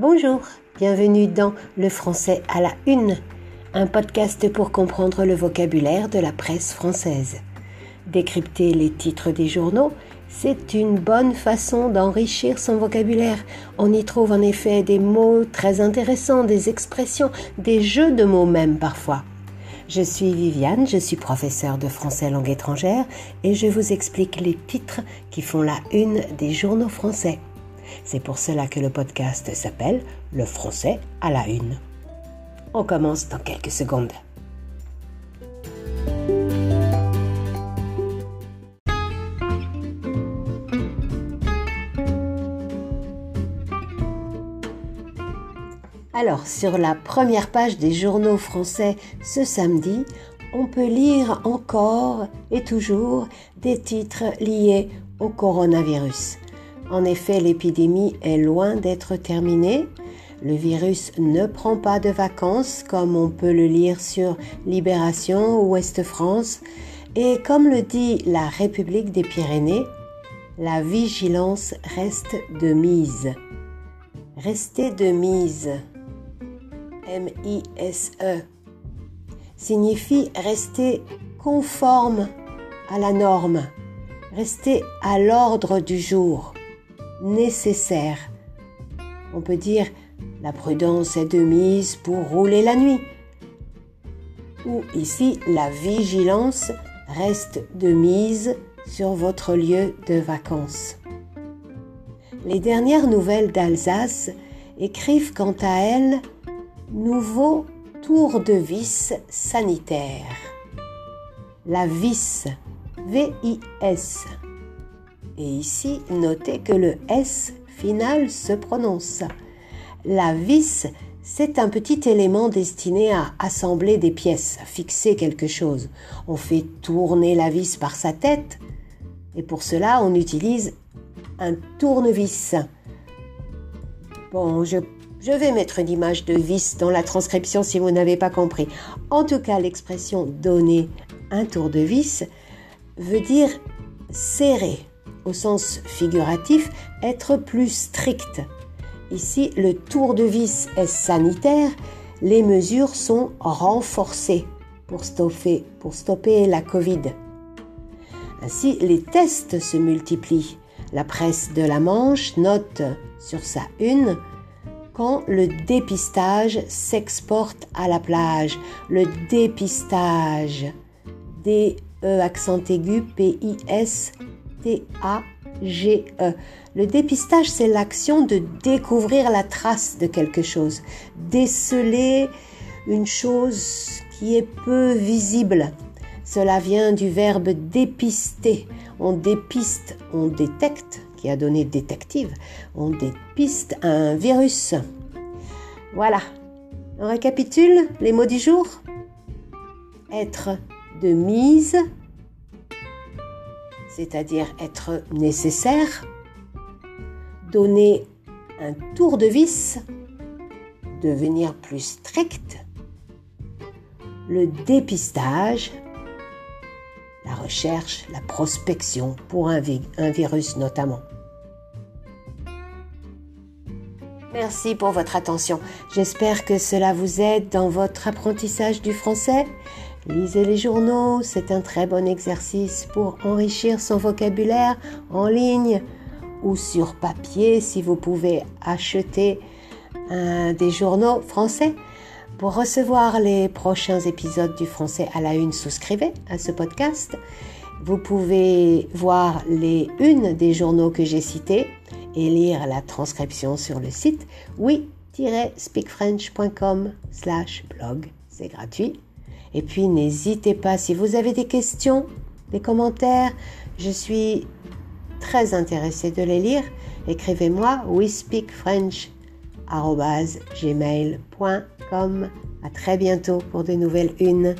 Bonjour, bienvenue dans Le français à la une, un podcast pour comprendre le vocabulaire de la presse française. Décrypter les titres des journaux, c'est une bonne façon d'enrichir son vocabulaire. On y trouve en effet des mots très intéressants, des expressions, des jeux de mots même parfois. Je suis Viviane, je suis professeure de français langue étrangère et je vous explique les titres qui font la une des journaux français. C'est pour cela que le podcast s'appelle Le français à la une. On commence dans quelques secondes. Alors, sur la première page des journaux français ce samedi, on peut lire encore et toujours des titres liés au coronavirus. En effet, l'épidémie est loin d'être terminée. Le virus ne prend pas de vacances comme on peut le lire sur Libération ou Ouest France. Et comme le dit la République des Pyrénées, la vigilance reste de mise. Rester de mise. M-I-S-E, signifie rester conforme à la norme, rester à l'ordre du jour, nécessaire. On peut dire la prudence est de mise pour rouler la nuit. Ou ici, la vigilance reste de mise sur votre lieu de vacances. Les dernières nouvelles d'Alsace écrivent quant à elles Nouveau tour de vis sanitaire. La vis, V-I-S. Et ici, notez que le S final se prononce. La vis, c'est un petit élément destiné à assembler des pièces, à fixer quelque chose. On fait tourner la vis par sa tête et pour cela, on utilise un tournevis. Bon, je je vais mettre une image de vis dans la transcription si vous n'avez pas compris. En tout cas, l'expression donner un tour de vis veut dire serrer, au sens figuratif, être plus strict. Ici, le tour de vis est sanitaire, les mesures sont renforcées pour stopper, pour stopper la Covid. Ainsi, les tests se multiplient. La presse de la Manche note sur sa une quand le dépistage s'exporte à la plage. Le dépistage. D-E accent aigu, P-I-S-T-A-G-E. Le dépistage, c'est l'action de découvrir la trace de quelque chose, déceler une chose qui est peu visible. Cela vient du verbe dépister. On dépiste, on détecte, qui a donné détective, on dépiste un virus. Voilà. On récapitule les mots du jour. Être de mise, c'est-à-dire être nécessaire. Donner un tour de vis, devenir plus strict. Le dépistage, la recherche, la prospection pour un, virus notamment. Merci pour votre attention. J'espère que cela vous aide dans votre apprentissage du français. Lisez les journaux, c'est un très bon exercice pour enrichir son vocabulaire en ligne ou sur papier si vous pouvez acheter des journaux français. Pour recevoir les prochains épisodes du français à la une, souscrivez à ce podcast. Vous pouvez voir les unes des journaux que j'ai cités et lire la transcription sur le site oui-speakfrench.com slash blog. C'est gratuit. Et puis n'hésitez pas, si vous avez des questions, des commentaires, je suis très intéressée de les lire. Écrivez-moi we speak French gmail.com. À très bientôt pour de nouvelles unes.